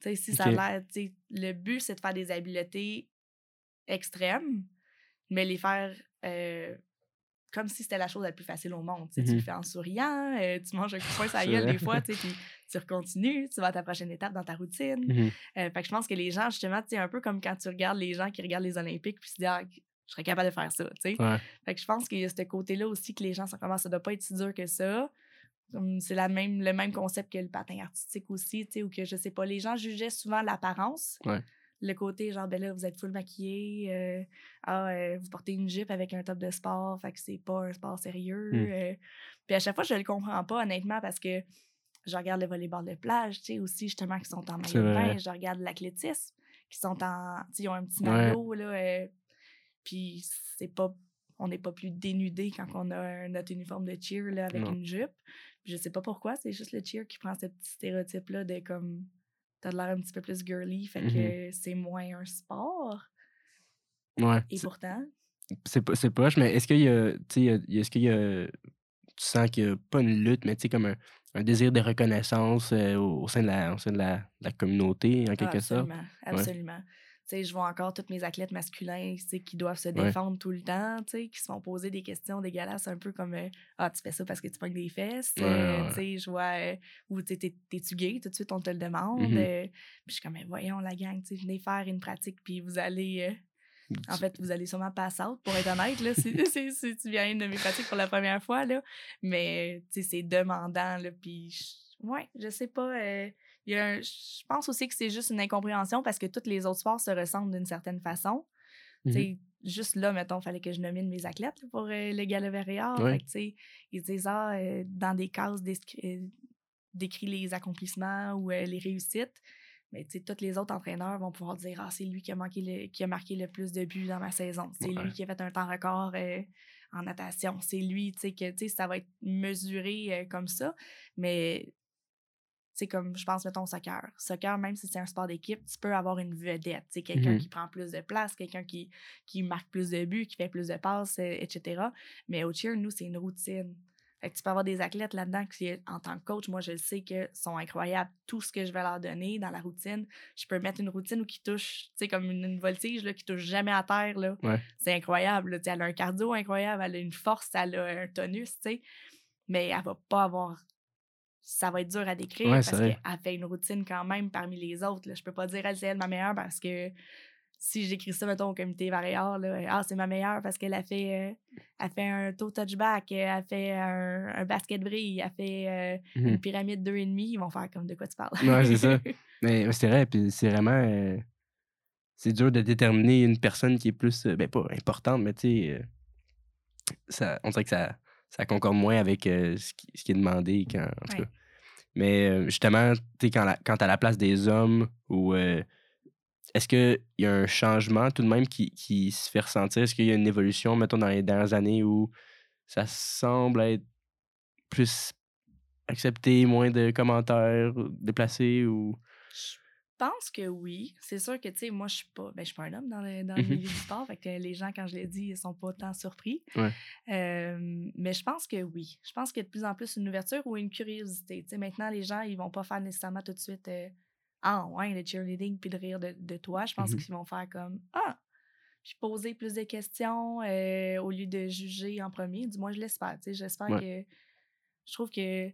Tu sais, si ça a l'air, le but, c'est de faire des habiletés extrêmes, mais les faire euh, comme si c'était la chose la plus facile au monde. Tu sais, Tu le fais en souriant, euh, tu manges un coup de poing C'est gueule des fois, puis tu recontinues, tu vas à ta prochaine étape dans ta routine. Mhm. Euh, fait que je pense que les gens, justement, sais, un peu comme quand tu regardes les gens qui regardent les Olympiques, puis tu te dis, ah, je serais capable de faire ça, tu sais. Ouais. Fait que je pense qu'il y a ce côté-là aussi que les gens sont comme, ça doit pas être si dur que ça. C'est la même, le même concept que le patin artistique aussi, tu sais, ou que je sais pas, les gens jugeaient souvent l'apparence. Ouais. Le côté, genre, ben là, vous êtes full maquillé, euh, ah, euh, vous portez une jupe avec un top de sport, fait que c'est pas un sport sérieux. Mm. euh. Puis à chaque fois, je le comprends pas, honnêtement, parce que je regarde le volleyball de plage, tu sais, aussi, justement, qui sont en maillot de bain. Je regarde l'athlétisme, qui sont en. Tu sais, ils ont un petit Ouais. maillot, là. Puis c'est pas. On n'est pas plus dénudé quand on a notre uniforme de cheer, là, avec Non. une jupe. Puis je sais pas pourquoi, c'est juste le cheer qui prend ce petit stéréotype-là de comme. T'as de l'air un petit peu plus girly, fait que c'est moins un sport. Ouais. Et pourtant, C'est pas, c'est poche, mais est-ce qu'il y a, est-ce qu'il y a, tu sens qu'il y a pas une lutte, mais tu sais, comme un, un désir de reconnaissance euh, au, sein de la, au sein de la, de la communauté, en Ah, quelque sorte? absolument, absolument. Tu sais, je vois encore tous mes athlètes masculins tu sais, qui doivent se Ouais. défendre tout le temps, tu sais, qui se font poser des questions dégueulasses, un peu comme euh, Ah, tu fais ça parce que tu pognes des fesses. Ouais, euh, ouais. Tu sais, je vois euh, ou tu sais, t'es- t'es-tu gay, tout de suite, on te le demande. Mhm. euh, puis je suis comme Mais voyons, la gang, venez faire une pratique, puis vous allez. en fait, vous allez sûrement pass out, pour être honnête, là, si, si- si tu viens à une de mes pratiques pour la première fois, là. Mais, tu sais, c'est demandant, là, puis... Ouais, je sais pas... il y a un- je pense aussi que c'est juste une incompréhension parce que tous les autres sports se ressemblent d'une certaine façon. Sais, juste là, mettons, fallait que je nomine mes athlètes là, pour euh, le gala Verriard. Ouais. Fait que, tu sais, ils disent, ah, euh, dans des cases, euh, décrit les accomplissements ou euh, les réussites. Mais tu sais, tous les autres entraîneurs vont pouvoir dire Ah, c'est lui qui a, manqué le, qui a marqué le plus de buts dans ma saison. C'est Ouais. lui qui a fait un temps record euh, en natation. C'est lui, tu sais, que tu sais, ça va être mesuré euh, comme ça. Mais c'est comme, je pense, mettons, au soccer. Soccer, même si c'est un sport d'équipe, tu peux avoir une vedette. Tu sais, quelqu'un Mhm. qui prend plus de place, quelqu'un qui, qui marque plus de buts, qui fait plus de passes, euh, etc. Mais au cheer, nous, c'est une routine. Fait que tu peux avoir des athlètes là-dedans qui, en tant que coach, moi, je le sais que sont incroyables. Tout ce que je vais leur donner dans la routine, je peux mettre une routine où qui touche, tu sais, comme une, une voltige, là, qui touche jamais à terre, là. Ouais. C'est incroyable, là. Elle a un cardio incroyable, elle a une force, elle a un tonus, tu sais. Mais elle va pas avoir... Ça va être dur à décrire Ouais, parce qu'elle fait une routine quand même parmi les autres, là. Je peux pas dire, elle, c'est elle ma meilleure parce que si j'écris ça, mettons, au comité là, ah, c'est ma meilleure parce qu'elle a fait, euh, elle fait un toe touchback, elle a fait un, un basket brille, elle fait euh, Mhm. une pyramide 2,5, ils vont faire comme de quoi tu parles. Ouais, c'est ça. Mais c'est vrai, puis c'est vraiment. euh, c'est dur de déterminer une personne qui est plus. euh, ben, pas importante, mais tu sais. ça, on dirait que ça, ça concorde moins avec euh, ce, qui, ce qui est demandé. Quand, en tout Ouais. cas. Mais euh, justement, tu sais, quand, la- quand à la place des hommes, ou. euh, est-ce qu'il y a un changement tout de même qui, qui se fait ressentir? Est-ce qu'il y a une évolution, mettons, dans les dernières années où ça semble être plus accepté, moins de commentaires déplacés ou? Je pense que oui. C'est sûr que, tu sais, moi, je suis pas, ben, je suis pas un homme dans le, dans le Mhm. milieu du sport, fait que les gens, quand je l'ai dit, ils sont pas tant surpris. Ouais. Euh, mais je pense que oui. Je pense qu'il y a de plus en plus une ouverture ou une curiosité. Tu sais, maintenant, les gens, ils vont pas faire nécessairement tout de suite euh, Ah, ouais, le cheerleading, puis de rire de, de toi. Je pense Mhm. qu'ils vont faire comme Ah, puis poser plus de questions euh, au lieu de juger en premier. Du moins, je l'espère. Tu sais, j'espère Ouais. que. Je trouve que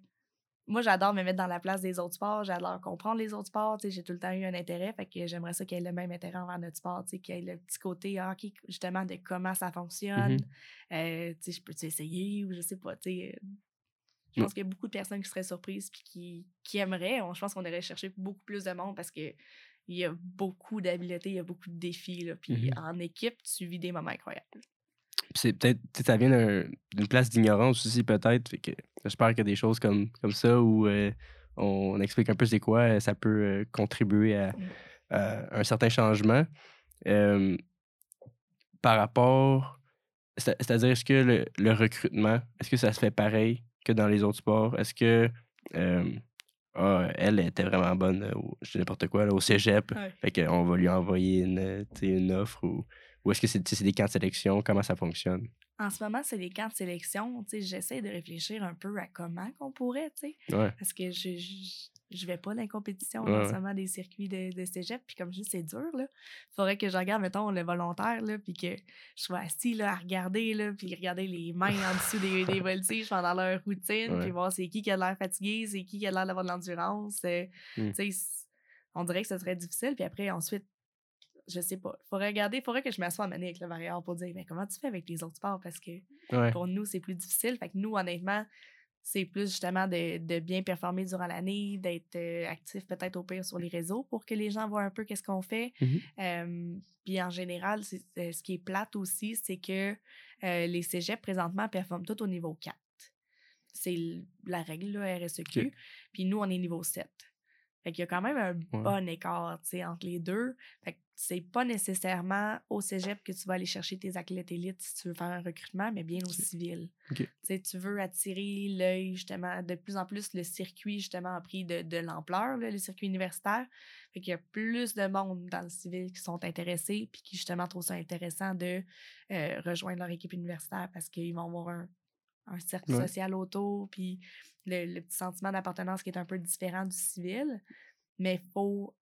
moi, j'adore me mettre dans la place des autres sports, j'adore comprendre les autres sports. J'ai tout le temps eu un intérêt, fait que j'aimerais ça qu'il y ait le même intérêt envers notre sport, qu'il y ait le petit côté hockey, justement, de comment ça fonctionne. Euh, tu sais, je peux-tu essayer ou je sais pas, tu sais. euh, Je Mm. pense qu'il y a beaucoup de personnes qui seraient surprises puis qui, qui aimeraient. On- je pense qu'on irait chercher beaucoup plus de monde parce que il y a beaucoup d'habiletés, il y a beaucoup de défis. Là, puis Mhm. en équipe, tu vis des moments incroyables. Puis c'est peut-être, ça vient d'un- d'une place d'ignorance aussi, peut-être. Fait que j'espère qu'il y a des choses comme, comme ça où euh, on explique un peu c'est quoi, ça peut euh, contribuer à, à un certain changement. Euh, par rapport, c'est- c'est-à-dire, est-ce que le, le recrutement, est-ce que ça se fait pareil que dans les autres sports? Est-ce que euh, ah, elle était vraiment bonne, au, je dis n'importe quoi, là, au cégep, Ouais. fait qu'on va lui envoyer une, sais, une offre ou, ou est-ce que sais, c'est des camps de sélection? Comment ça fonctionne? En ce moment, c'est des camps de sélection. J'essaie de réfléchir un peu à comment qu'on pourrait. Ouais. Parce que je, je, je vais pas dans les compétitions Ouais, en ce moment des circuits de, de cégep. Puis comme je dis, c'est dur, là. Faudrait que je regarde, mettons, le volontaire, là, puis que je sois assis, là, à regarder, là, puis regarder les mains en dessous des, des voltiges pendant leur routine, Ouais. puis voir c'est qui qui a l'air fatigué, c'est qui qui a l'air d'avoir de l'endurance. euh, Mm. Tu sais, c- on dirait que ce serait difficile. Puis après, ensuite, je sais pas. Faudrait regarder, faudrait que je m'assoie à mener avec le variable pour dire, mais comment tu fais avec les autres sports? Parce que Ouais. pour nous, c'est plus difficile. Fait que nous, honnêtement, c'est plus justement de, de bien performer durant l'année, d'être euh, actif peut-être au pire sur les réseaux pour que les gens voient un peu qu'est-ce qu'on fait. Euh, puis en général, euh, ce qui est plate aussi, c'est que euh, les cégeps présentement performent tout au niveau 4. C'est la règle, là, RSEQ. Puis nous, on est niveau 7. Fait qu'il y a quand même un Ouais. bon écart, entre les deux. Fait que c'est pas nécessairement au cégep que tu vas aller chercher tes athlètes élites si tu veux faire un recrutement, mais bien au civil. Ok. Tu veux attirer l'œil, justement, de plus en plus, le circuit, justement, a pris de, de l'ampleur, le circuit universitaire. Fait qu'il y a plus de monde dans le civil qui sont intéressés, puis qui, justement, trouvent ça intéressant de euh, rejoindre leur équipe universitaire parce qu'ils vont avoir un, un cercle Ouais. social autour, puis le, le petit sentiment d'appartenance qui est un peu différent du civil. Mais il faut,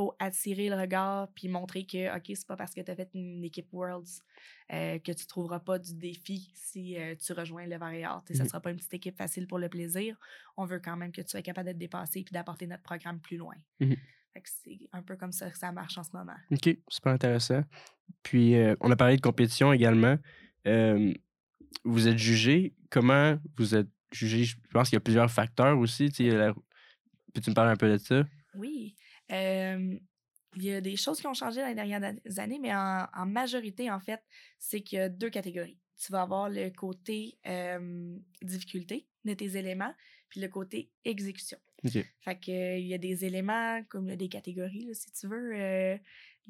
faut attirer le regard puis montrer que, OK, c'est pas parce que tu as fait une équipe Worlds euh, que tu trouveras pas du défi si euh, tu rejoins le Variard. Tu sais, Ça Mhm. sera pas une petite équipe facile pour le plaisir. On veut quand même que tu sois capable d'être dépassé puis d'apporter notre programme plus loin. Que c'est un peu comme ça que ça marche en ce moment. OK, super intéressant. Puis, euh, on a parlé de compétition également. Euh, vous êtes jugé. Comment vous êtes jugé? Je pense qu'il y a plusieurs facteurs aussi. tu sais, la- Peux-tu me parler un peu de ça? Oui. Euh, il y a des choses qui ont changé dans les dernières an- années, mais en, en majorité, en fait, c'est qu'il y a deux catégories. Tu vas avoir le côté euh, difficulté de tes éléments, puis le côté exécution. Fait que, euh, il y a des éléments comme là, des catégories, là, si tu veux. euh,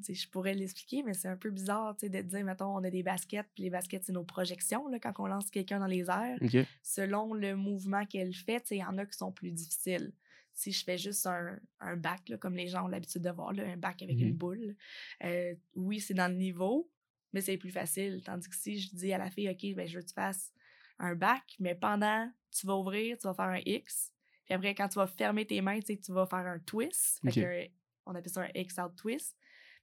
je pourrais l'expliquer, mais c'est un peu bizarre de te dire, mettons, on a des baskets, puis les baskets, c'est nos projections là, quand on lance quelqu'un dans les airs selon le mouvement qu'elle fait, il y en a qui sont plus difficiles. Si je fais juste un, un bac, là, comme les gens ont l'habitude de voir, là, un bac avec une boule, euh, oui, c'est dans le niveau, mais c'est plus facile. Tandis que si je dis à la fille, OK, ben, je veux que tu fasses un bac, mais pendant, tu vas ouvrir, tu vas faire un X. Puis après, quand tu vas fermer tes mains, tu vas faire un twist. Fait Ok. que, on appelle ça un X-out twist.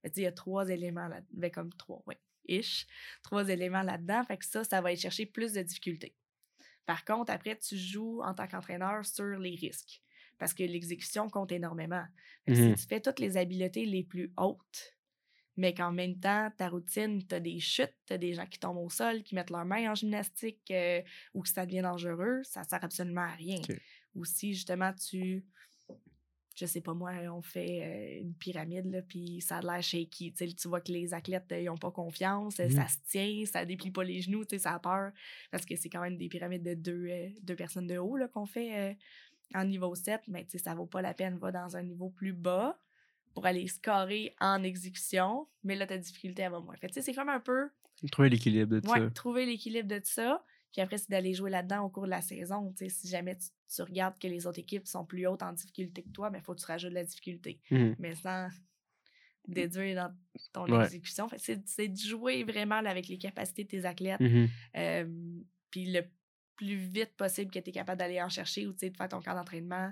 Mais il y a trois éléments là ben, comme trois, oui, ish. Trois éléments là-dedans. Fait que ça, ça va aller chercher plus de difficultés. Par contre, après, tu joues en tant qu'entraîneur sur les risques. Parce que l'exécution compte énormément. Si tu fais toutes les habiletés les plus hautes, mais qu'en même temps, ta routine, tu as des chutes, tu as des gens qui tombent au sol, qui mettent leurs mains en gymnastique euh, ou que ça devient dangereux, ça sert absolument à rien. Ou si justement tu. Je sais pas moi, on fait euh, une pyramide, là, puis ça a l'air shaky. Tu vois que les athlètes, euh, ils n'ont pas confiance, euh, Mhm. ça se tient, ça déplie pas les genoux, ça a peur. Parce que c'est quand même des pyramides de deux, euh, deux personnes de haut qu'on fait euh, en niveau 7, mais tu sais, ça vaut pas la peine. Va dans un niveau plus bas pour aller scorer en exécution, mais là, ta difficulté, elle va moins. Fait tu sais, c'est comme un peu Trouver l'équilibre de ouais, ça. trouver l'équilibre de ça. Puis après, c'est d'aller jouer là-dedans au cours de la saison. Tu sais, si jamais tu, tu regardes que les autres équipes sont plus hautes en difficulté que toi, il faut que tu rajoutes de la difficulté. Mhm. Mais sans déduire dans ton Ouais. exécution. C'est de jouer vraiment là, avec les capacités de tes athlètes. Mhm. Euh, puis le plus vite possible que tu es capable d'aller en chercher ou de faire ton camp d'entraînement,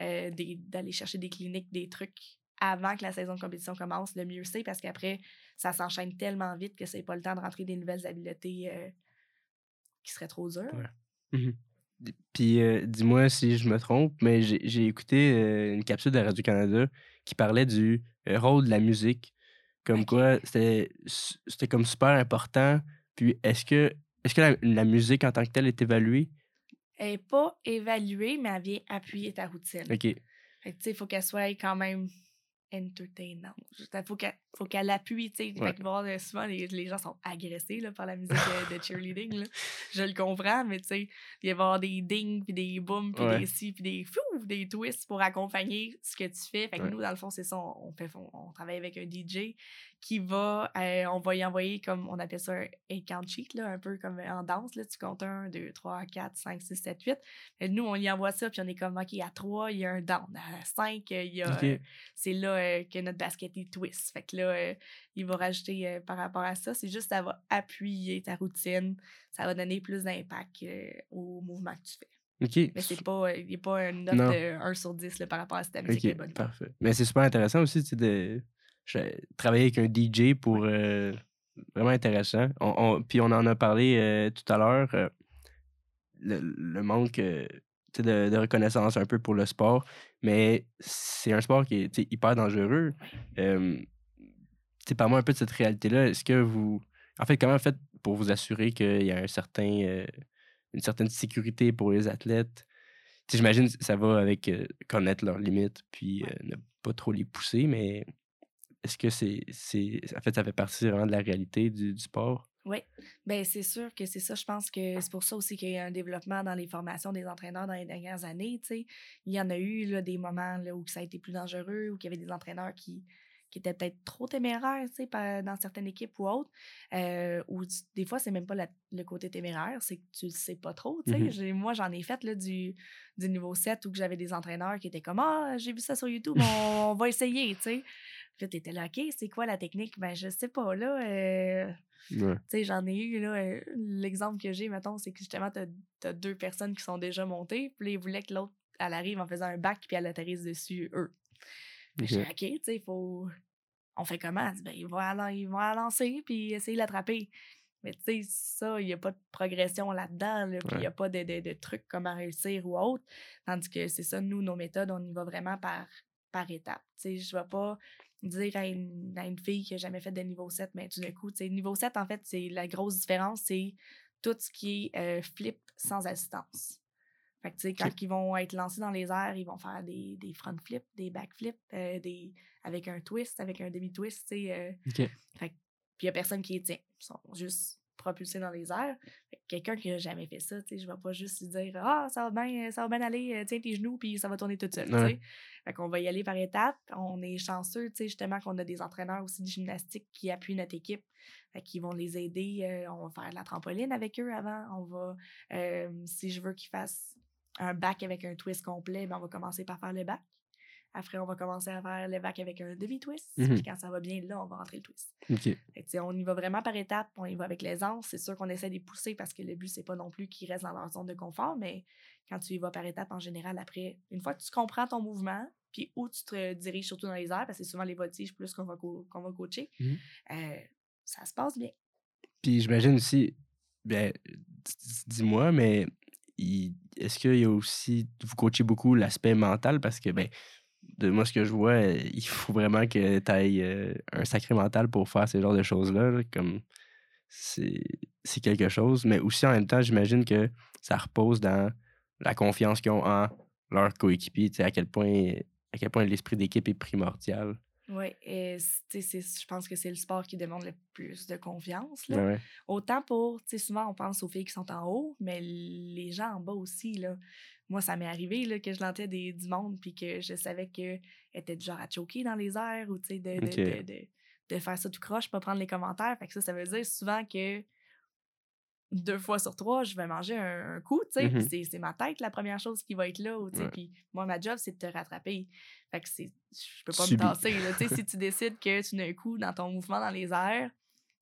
euh, d'aller chercher des cliniques, des trucs avant que la saison de compétition commence, le mieux c'est parce qu'après, ça s'enchaîne tellement vite que c'est pas le temps de rentrer des nouvelles habiletés euh, qui seraient trop dures. Ouais. Mhm. Puis euh, dis-moi si je me trompe, mais j'ai écouté euh, une capsule de Radio-Canada qui parlait du rôle de la musique. Comme Ok. quoi, c'était comme super important. Puis est-ce que, est que la, la musique en tant que telle est évaluée? Elle n'est pas évaluée, mais elle vient appuyer ta routine. OK. Fait que, tu sais, il faut qu'elle soit quand même entertainante. Il faut qu'elle faut qu'elle appuie, tu sais. Ouais. Fait que voir, euh, souvent, les, les gens sont agressés là, par la musique de, de cheerleading. là. Je le comprends, mais tu sais, il va y avoir des dings, puis des booms, puis Ouais. des si, puis des fou, des twists pour accompagner ce que tu fais. Fait que Ouais. nous, dans le fond, c'est ça. On, fait, on, on travaille avec un DJ qui va, euh, on va y envoyer comme, on appelle ça un count sheet, là, un peu comme en danse. Là, tu comptes 1, 2, 3, 4, 5, 6, 7, 8. Et nous, on y envoie ça, puis on est comme, OK, à 3, il y a un down. À 5, il y a. OK. euh, c'est là euh, que notre basket est twist. Fait que là, euh, il va rajouter euh, par rapport à ça. C'est juste, ça va appuyer ta routine. Ça va donner plus d'impact euh, au mouvement que tu fais. Mais c'est pas, il n'y a pas une note Non. de 1 sur 10 là, par rapport à si ta musique est bonne. parfait. Mais c'est super intéressant aussi, de travailler avec un DJ pour euh, vraiment intéressant. On, on- puis on en a parlé euh, tout à l'heure, euh, le, le manque de, de reconnaissance un peu pour le sport, mais c'est un sport qui est hyper dangereux. Parle-moi un peu de cette réalité-là. Est-ce que vous. En fait, comment vous faites pour vous assurer qu'il y a un certain, euh, une certaine sécurité pour les athlètes? J'imagine que ça va avec euh, connaître leurs limites puis euh, ne pas trop les pousser, mais est-ce que c'est. c'est En fait, ça fait partie vraiment de la réalité du, du sport? Oui, ben c'est sûr que c'est ça. Je pense que c'est pour ça aussi qu'il y a un développement dans les formations des entraîneurs dans les dernières années. Il y en a eu là, des moments là, où ça a été plus dangereux, où il y avait des entraîneurs qui, qui étaient peut-être trop téméraires tu sais, dans certaines équipes ou autres. euh, ou des fois, c'est même pas la- le côté téméraire, c'est que tu le sais pas trop. tu sais. Mhm. J'ai- Moi, j'en ai fait là, du, du niveau 7 où que j'avais des entraîneurs qui étaient comme Ah, j'ai vu ça sur YouTube, on, on va essayer. tu sais. Puis t'étais là, OK, c'est quoi la technique? Ben, je sais pas, là. euh, Ouais. tu sais, j'en ai eu, là, euh, l'exemple que j'ai, mettons, c'est que justement, t'as as deux personnes qui sont déjà montées, puis ils voulaient que l'autre, elle arrive en faisant un bac, puis elle atterrisse dessus, eux. Puis Ok. j'ai dit, OK, tu sais, il faut... On fait comment? Ben, ils vont la, ils vont la lancer, puis essayer de l'attraper. Mais tu sais, ça, il n'y a pas de progression là-dedans, là, puis il n'y a pas de, de, de trucs comment réussir ou autre. Tandis que c'est ça, nous, nos méthodes, on y va vraiment par, par étapes. Tu sais, je ne vais pas dire à une, à une fille qui n'a jamais fait de niveau 7, mais tout d'un coup, tu sais, niveau 7, en fait, c'est la grosse différence, c'est tout ce qui est euh, flip sans assistance. Fait que, tu sais, quand ils vont être lancés dans les airs, ils vont faire des, des front flips, des back flips, euh, des, avec un twist, avec un demi-twist, tu sais. euh, fait puis il n'y a personne qui les tient. Ils sont juste propulsés dans les airs. Fait que Quelqu'un qui n'a jamais fait ça, tu sais, je ne vais pas juste lui dire Ah, ça va bien, ça va bien aller, euh, tiens tes genoux, puis ça va tourner tout seul. tu Ouais. sais. Fait qu'on va y aller par étapes. On est chanceux, tu sais, justement, qu'on a des entraîneurs aussi de gymnastique qui appuient notre équipe. Fait qu'ils vont les aider. euh, on va faire de la trampoline avec eux avant. On va, euh, si je veux qu'ils fassent un bac avec un twist complet, ben on va commencer par faire le bac. Après, on va commencer à faire le bac avec un demi-twist. Mhm. Puis quand ça va bien, là, on va rentrer le twist. OK. Fait que, tu sais, on y va vraiment par étapes, on y va avec l'aisance. C'est sûr qu'on essaie de les pousser parce que le but, c'est pas non plus qu'ils restent dans leur zone de confort, mais quand tu y vas par étapes, en général, après, une fois que tu comprends ton mouvement, puis où tu te diriges surtout dans les airs, parce que c'est souvent les voltiges plus qu'on va, co- qu'on va coacher, Mhm. euh, ça se passe bien. Puis j'imagine aussi, ben, d- dis-moi, mais est-ce qu'il y a aussi, vous coachez beaucoup l'aspect mental? Parce que, ben, de moi, ce que je vois, euh, il faut vraiment que tu ailles un sacré mental pour faire ce genre de choses-là. là, Comme c'est quelque chose. Mais aussi, en même temps, j'imagine que ça repose dans la confiance qu'ils ont en leur coéquipier. Tu sais, à quel point, à quel point l'esprit d'équipe est primordial. Oui, et je pense que c'est le sport qui demande le plus de confiance. Là. Ouais. Autant pour, tu sais, souvent on pense aux filles qui sont en haut, mais les gens en bas aussi, là. Moi, ça m'est arrivé, là, que je lentais des, du monde, puis que je savais qu'elle était du genre à choquer dans les airs, ou, tu sais, de, de, de- de faire ça tout croche, pas prendre les commentaires. Fait que ça, ça veut dire souvent que deux fois sur trois, je vais manger un, un coup, tu sais, Mhm. c'est- ma tête la première chose qui va être là, tu sais, puis moi, ma job, c'est de te rattraper. Fait que c'est, je peux pas me tasser, tu sais, si tu décides que tu n'as un coup dans ton mouvement dans les airs,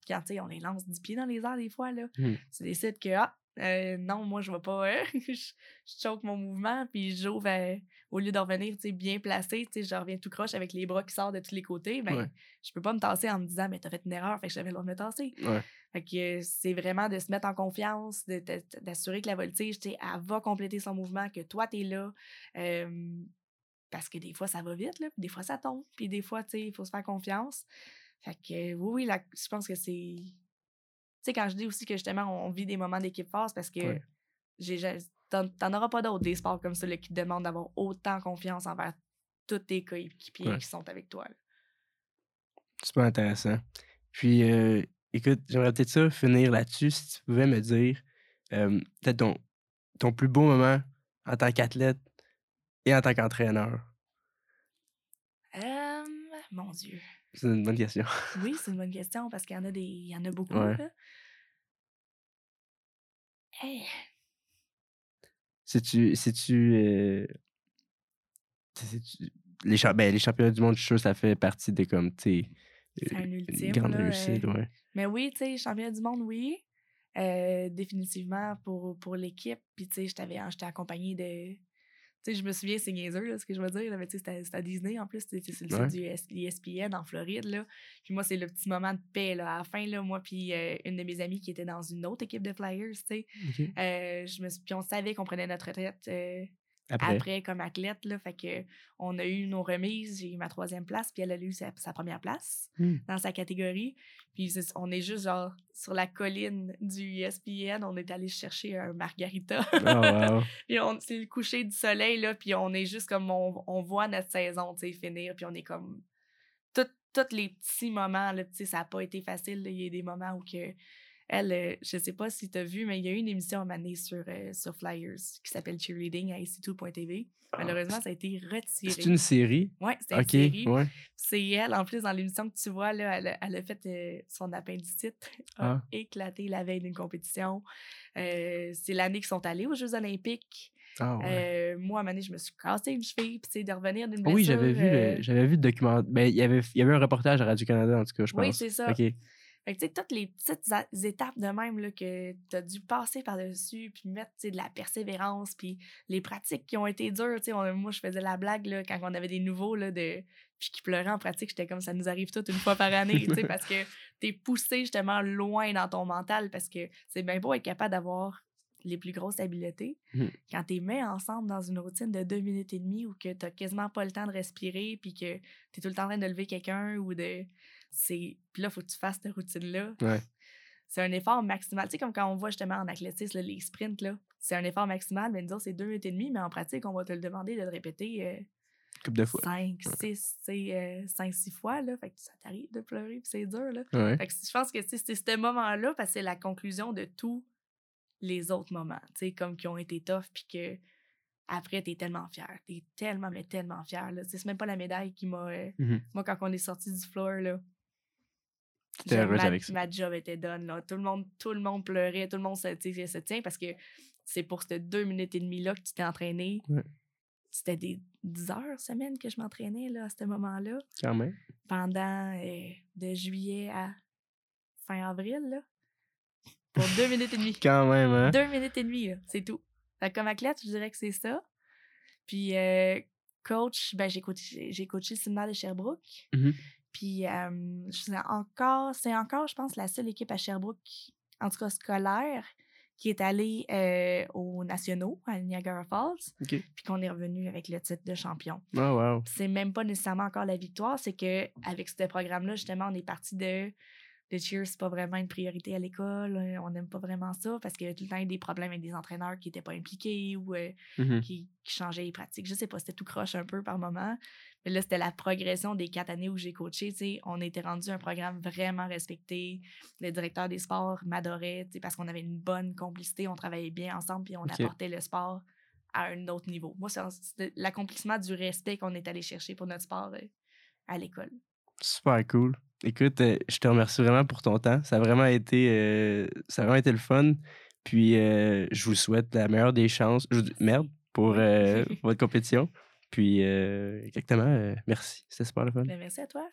quand, tu sais, on les lance 10 pieds dans les airs des fois, là, Mhm. tu décides que, ah, Euh, non, moi, je vais pas. euh, je, je choque mon mouvement, puis j'ouvre euh, au lieu de revenir bien placé, je reviens tout croche avec les bras qui sortent de tous les côtés. Ben, Ouais. je peux pas me tasser en me disant, mais t'as fait une erreur, fait que j'avais le droit de me tasser. Ouais. Fait que euh, c'est vraiment de se mettre en confiance, d'assurer que la voltige, elle va compléter son mouvement, que toi, t'es là. Parce que des fois, ça va vite, là, des fois, ça tombe, puis des fois, il faut se faire confiance. Fait que oui, oui, la- je pense que c'est. Tu sais, quand je dis aussi que justement, on vit des moments d'équipe force parce que Ouais. j'ai ja- t'en auras pas d'autres des sports comme ça là, qui te demandent d'avoir autant confiance envers tous tes coéquipiers Ouais. qui sont avec toi. Super intéressant. Puis, euh, écoute, j'aimerais peut-être ça finir là-dessus. Si tu pouvais me dire, euh, peut-être ton, ton plus beau moment en tant qu'athlète et en tant qu'entraîneur. Euh, mon Dieu. C'est une bonne question. Oui, c'est une bonne question parce qu'il y en a des. Il y en a beaucoup. Ouais. là. Hey, Si-tu. Si tu, euh, les, cha- ben, les championnats du monde, je suis sûr que ça fait partie de comme, tu sais, C'est un une ultime, grande là, réussite, euh, ouais. Mais oui, tu sais, championnat du monde, oui. Euh, définitivement pour, pour l'équipe. Puis, tu sais, j'étais accompagnée de. Tu sais, je me souviens, c'est niaiseux, là, ce que je veux dire, là, mais tu sais, c'était- à Disney en plus, c'était sur le Ouais. site du ES ESPN en Floride, là. Puis moi, c'est le petit moment de paix, là. À la fin, là, moi, puis euh, une de mes amies qui était dans une autre équipe de Flyers, tu sais, euh, je me suis- puis on savait qu'on prenait notre retraite euh, Après. après comme athlète, là. Fait que on a eu nos remises, j'ai eu ma troisième place, puis elle a eu sa, sa première place Hmm. dans sa catégorie. Puis on est juste genre sur la colline du ESPN, on est allé chercher un margarita. Oh, wow. puis on c'est le coucher du soleil là, puis on est juste comme on, on voit notre saison, finir, puis on est comme tous les petits moments là, ça a pas été facile, là. il y a des moments où que elle, euh, je sais pas si tu as vu, mais il y a eu une émission à donné sur, euh, sur Flyers qui s'appelle Cheerleading à ici2.tv. Malheureusement, ça a été retiré. Ah, C'est une série? Ouais, c'était une Ok, série. ouais. C'est elle, en plus, dans l'émission que tu vois, là, elle, a, elle a fait euh, son appendicite, a Ah. éclaté la veille d'une compétition. Euh, c'est l'année qu'ils sont allés aux Jeux Olympiques. Ah, ouais. Euh, moi, à un moment donné, je me suis cassé une cheville, puis sais, de revenir d'une Ah oui, blessure. j'avais vu, euh, le, j'avais vu le documentaire. Ben, il y avait, il y avait un reportage à Radio-Canada, en tout cas, je pense. Oui, c'est ça. OK. Fait que, tu sais, toutes les petites étapes de même là, que tu as dû passer par-dessus, puis mettre de la persévérance, puis les pratiques qui ont été dures. tu sais, on- moi, je faisais la blague là, quand on avait des nouveaux, là, de, puis qui pleuraient en pratique. J'étais comme ça nous arrive tout une fois par année, tu sais, parce que tu es poussé justement loin dans ton mental, parce que c'est bien beau être capable d'avoir les plus grosses habiletés. Mhm. Quand tu les mets ensemble dans une routine de deux minutes et demie ou que tu quasiment pas le temps de respirer, puis que tu es tout le temps en train de lever quelqu'un ou de c'est puis là faut que tu fasses cette routine là Ouais. c'est un effort maximal tu sais comme quand on voit justement en athlétisme là, les sprints là c'est un effort maximal mais nous autres c'est deux minutes et demie mais en pratique on va te le demander de le répéter euh, de fois. cinq six euh, cinq six fois là fait que ça t'arrive de pleurer puis c'est dur là Ouais. fait que je pense que c'est ce moment là parce que c'est la conclusion de tous les autres moments tu sais comme qui ont été tough puis que après t'es tellement fier t'es tellement mais tellement fier c'est même pas la médaille qui m'a euh, Mhm. moi quand on est sorti du floor là Heureuse ma, avec ça. ma job était done. Là. Tout, le monde, tout le monde pleurait, tout le monde se, se tient parce que c'est pour ces deux minutes et demie là que tu t'es entraîné. Ouais. C'était des 10 heures semaine que je m'entraînais là, à ce moment-là, Quand même. pendant euh, de juillet à fin avril. Là, pour deux minutes et demie. Quand même, hein? Deux minutes et demie, là, c'est tout. Fait comme athlète, je dirais que c'est ça. Puis euh, coach, ben, j'ai coaché, j'ai coaché le séminaire de Sherbrooke. Mhm. Puis euh, je faisais encore, c'est encore, je pense, la seule équipe à Sherbrooke, en tout cas scolaire, qui est allée euh, aux nationaux à Niagara Falls, puis qu'on est revenu avec le titre de champion. Oh, wow. C'est même pas nécessairement encore la victoire, c'est que avec ce programme-là, justement, on est parti de le cheer, c'est pas vraiment une priorité à l'école, euh, on n'aime pas vraiment ça parce qu'il y a tout le temps eu des problèmes avec des entraîneurs qui n'étaient pas impliqués ou euh, Mhm. qui, qui changeaient les pratiques. Je sais pas, c'était tout croche un peu par moment. Mais là, c'était la progression des quatre années où j'ai coaché. tu sais. On était rendu un programme vraiment respecté. Le directeur des sports m'adorait parce qu'on avait une bonne complicité, on travaillait bien ensemble, puis on apportait le sport à un autre niveau. Moi, c'est c'est l'accomplissement du respect qu'on est allé chercher pour notre sport euh, à l'école. Super cool. Écoute, euh, je te remercie vraiment pour ton temps. Ça a vraiment été, euh, ça a vraiment été le fun. Puis, euh, je vous souhaite la meilleure des chances. Je vous- Merde pour euh, pour votre compétition. Puis, exactement, merci. C'était super le fun. Ben, merci à toi.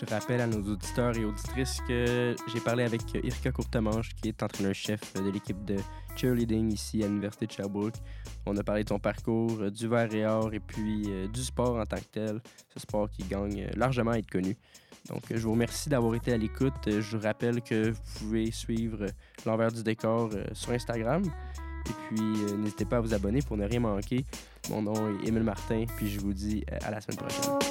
Je rappelle à nos auditeurs et auditrices que j'ai parlé avec Irka Courtemanche, qui est entraîneur-chef de l'équipe de cheerleading ici à l'Université de Sherbrooke. On a parlé de son parcours, euh, du verre et or et puis euh, du sport en tant que tel, ce sport qui gagne euh, largement à être connu. Donc, je vous remercie d'avoir été à l'écoute. Je vous rappelle que vous pouvez suivre l'envers du décor sur Instagram. Et puis, n'hésitez pas à vous abonner pour ne rien manquer. Mon nom est Émile Martin, puis je vous dis à la semaine prochaine.